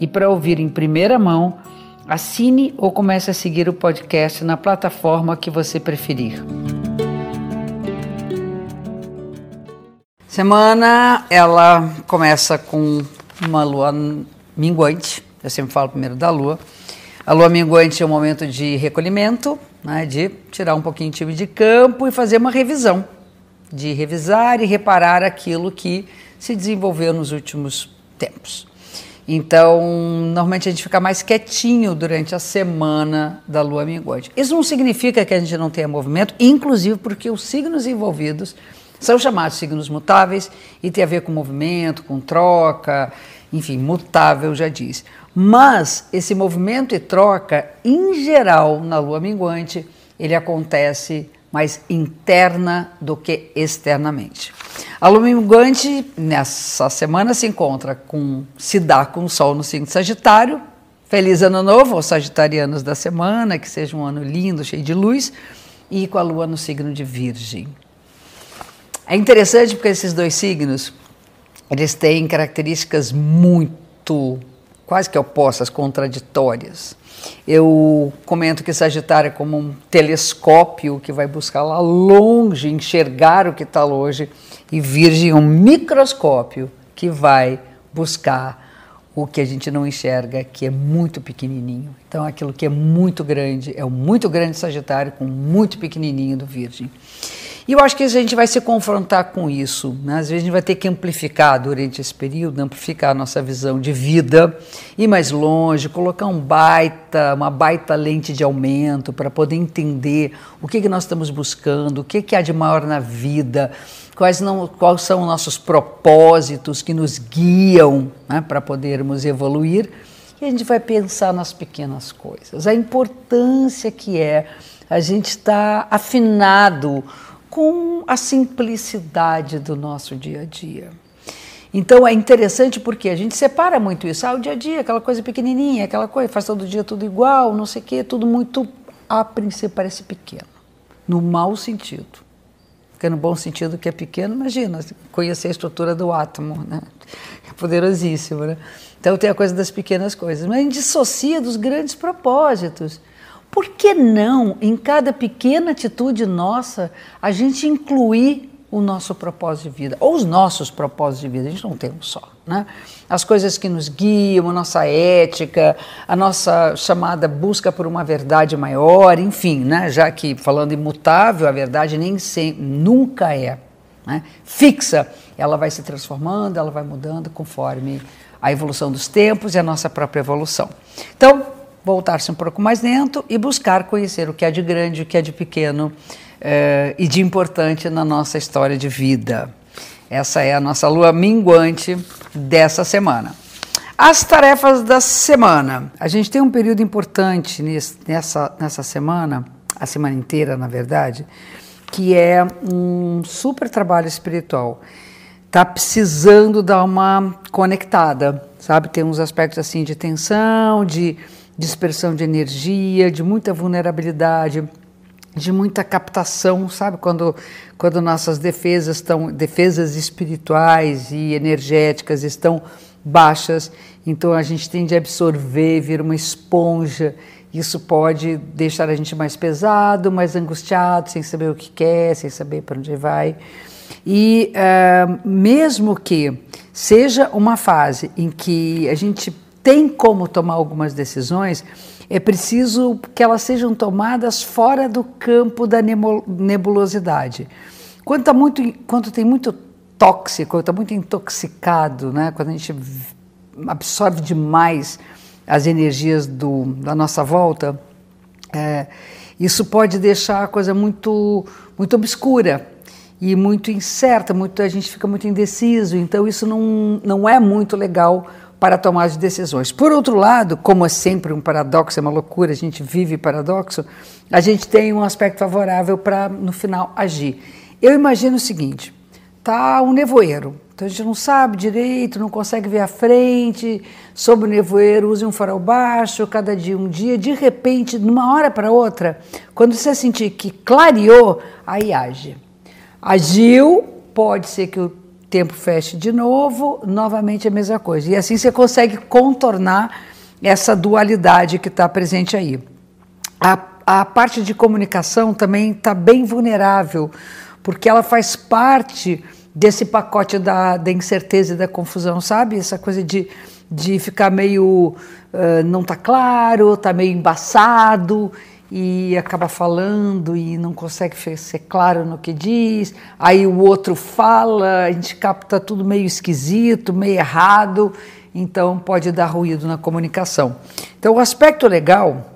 e para ouvir em primeira mão, assine ou comece a seguir o podcast na plataforma que você preferir. Semana ela começa com uma lua minguante, eu sempre falo primeiro da lua. A lua minguante é um momento de recolhimento, né, de tirar um pouquinho time de campo e fazer uma revisão, de revisar e reparar aquilo que se desenvolveu nos últimos tempos. Então, normalmente a gente fica mais quietinho durante a semana da lua minguante. Isso não significa que a gente não tenha movimento, inclusive porque os signos envolvidos são chamados signos mutáveis e tem a ver com movimento, com troca, enfim, mutável já diz. Mas esse movimento e troca, em geral, na lua minguante, ele acontece mais interna do que externamente. A lua minguante nessa semana se encontra com se dá com o sol no signo de Sagitário. Feliz ano novo aos sagitarianos da semana, que seja um ano lindo, cheio de luz, e com a lua no signo de Virgem. É interessante porque esses dois signos, eles têm características muito quase que opostas, contraditórias. Eu comento que Sagitário é como um telescópio que vai buscar lá longe, enxergar o que está longe, e Virgem é um microscópio que vai buscar o que a gente não enxerga, que é muito pequenininho. Então, aquilo que é muito grande é o muito grande Sagitário com muito pequenininho do Virgem. E eu acho que a gente vai se confrontar com isso. Né? Às vezes a gente vai ter que amplificar durante esse período, amplificar a nossa visão de vida, ir mais longe, colocar um baita, uma baita lente de aumento para poder entender o que, que nós estamos buscando, o que, que há de maior na vida, quais, não, quais são os nossos propósitos que nos guiam né, para podermos evoluir. E a gente vai pensar nas pequenas coisas, a importância que é a gente estar tá afinado com a simplicidade do nosso dia a dia. Então é interessante porque a gente separa muito isso. Ah, o dia a dia, aquela coisa pequenininha, aquela coisa, faz todo dia tudo igual, não sei o quê, tudo muito, a princípio, parece pequeno. No mau sentido. Porque no bom sentido que é pequeno, imagina, conhecer a estrutura do átomo, né? É poderosíssimo, né? Então tem a coisa das pequenas coisas. Mas a gente dissocia dos grandes propósitos. Por que não, em cada pequena atitude nossa, a gente incluir o nosso propósito de vida, ou os nossos propósitos de vida, a gente não tem um só, né? As coisas que nos guiam, a nossa ética, a nossa chamada busca por uma verdade maior, enfim, né? Já que falando imutável, a verdade nem sempre, nunca é né? fixa, ela vai se transformando, ela vai mudando conforme a evolução dos tempos e a nossa própria evolução. Então, voltar-se um pouco mais dentro e buscar conhecer o que é de grande, o que é de pequeno eh, e de importante na nossa história de vida. Essa é a nossa lua minguante dessa semana. As tarefas da semana. A gente tem um período importante nessa, nessa semana, a semana inteira, na verdade, que é um super trabalho espiritual. Está precisando dar uma conectada, sabe? Tem uns aspectos assim de tensão, de dispersão de energia, de muita vulnerabilidade, de muita captação, sabe? Quando, quando nossas defesas estão, defesas espirituais e energéticas estão baixas, então a gente tende a absorver, vir uma esponja. Isso pode deixar a gente mais pesado, mais angustiado, sem saber o que quer, sem saber para onde vai. E uh, mesmo que seja uma fase em que a gente tem como tomar algumas decisões, é preciso que elas sejam tomadas fora do campo da nebulosidade. Quando, tá muito, quando tem muito tóxico, está muito intoxicado, né? quando a gente absorve demais as energias do, da nossa volta, é, isso pode deixar a coisa muito, muito obscura e muito incerta, muito, a gente fica muito indeciso, então isso não, não é muito legal para tomar as decisões. Por outro lado, como é sempre um paradoxo, é uma loucura, a gente vive paradoxo, a gente tem um aspecto favorável para, no final, agir. Eu imagino o seguinte: tá um nevoeiro, então a gente não sabe direito, não consegue ver a frente, sob o nevoeiro, use um farol baixo, cada dia um dia, de repente, de uma hora para outra, quando você sentir que clareou, aí age. Agiu, pode ser que o tempo feche de novo, novamente a mesma coisa. E assim você consegue contornar essa dualidade que está presente aí. A, a parte de comunicação também está bem vulnerável, porque ela faz parte desse pacote da, da incerteza e da confusão, sabe? Essa coisa de, de ficar meio. Uh, não tá claro, tá meio embaçado e acaba falando e não consegue ser claro no que diz. Aí o outro fala, a gente capta tudo meio esquisito, meio errado, então pode dar ruído na comunicação. Então o aspecto legal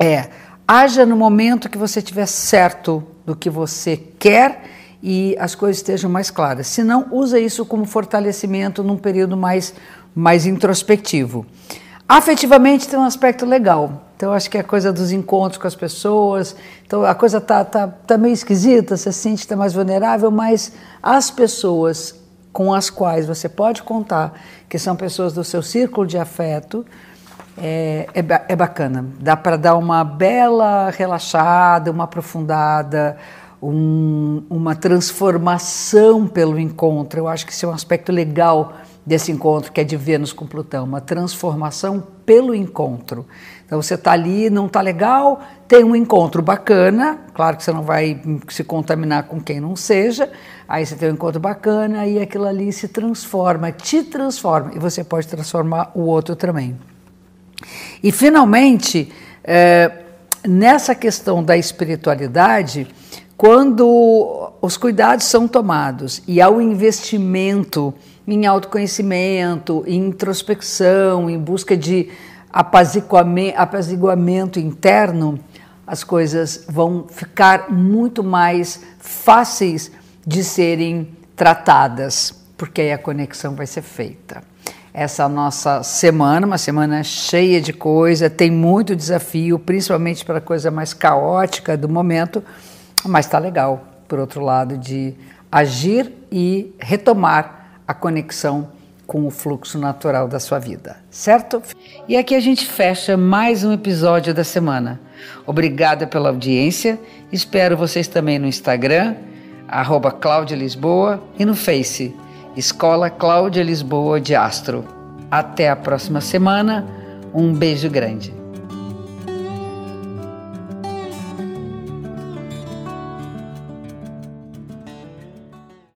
é haja no momento que você estiver certo do que você quer e as coisas estejam mais claras. Se não, usa isso como fortalecimento num período mais, mais introspectivo. Afetivamente tem um aspecto legal. Então, acho que é a coisa dos encontros com as pessoas. Então, a coisa tá, tá, tá meio esquisita, você se sente está mais vulnerável, mas as pessoas com as quais você pode contar, que são pessoas do seu círculo de afeto, é, é, é bacana. Dá para dar uma bela relaxada, uma aprofundada, um, uma transformação pelo encontro. Eu acho que isso é um aspecto legal desse encontro, que é de Vênus com Plutão, uma transformação pelo encontro. Então você está ali, não está legal, tem um encontro bacana, claro que você não vai se contaminar com quem não seja, aí você tem um encontro bacana e aquilo ali se transforma, te transforma, e você pode transformar o outro também. E finalmente, é, nessa questão da espiritualidade, quando os cuidados são tomados e há o investimento em autoconhecimento, em introspecção, em busca de apaziguamento, interno, as coisas vão ficar muito mais fáceis de serem tratadas, porque aí a conexão vai ser feita. Essa nossa semana, uma semana cheia de coisa, tem muito desafio, principalmente para a coisa mais caótica do momento, mas está legal, por outro lado, de agir e retomar a conexão com o fluxo natural da sua vida, certo? E aqui a gente fecha mais um episódio da semana. Obrigada pela audiência. Espero vocês também no Instagram, arroba Cláudia Lisboa, e no Face, Escola Cláudia Lisboa de Astro. Até a próxima semana. Um beijo grande.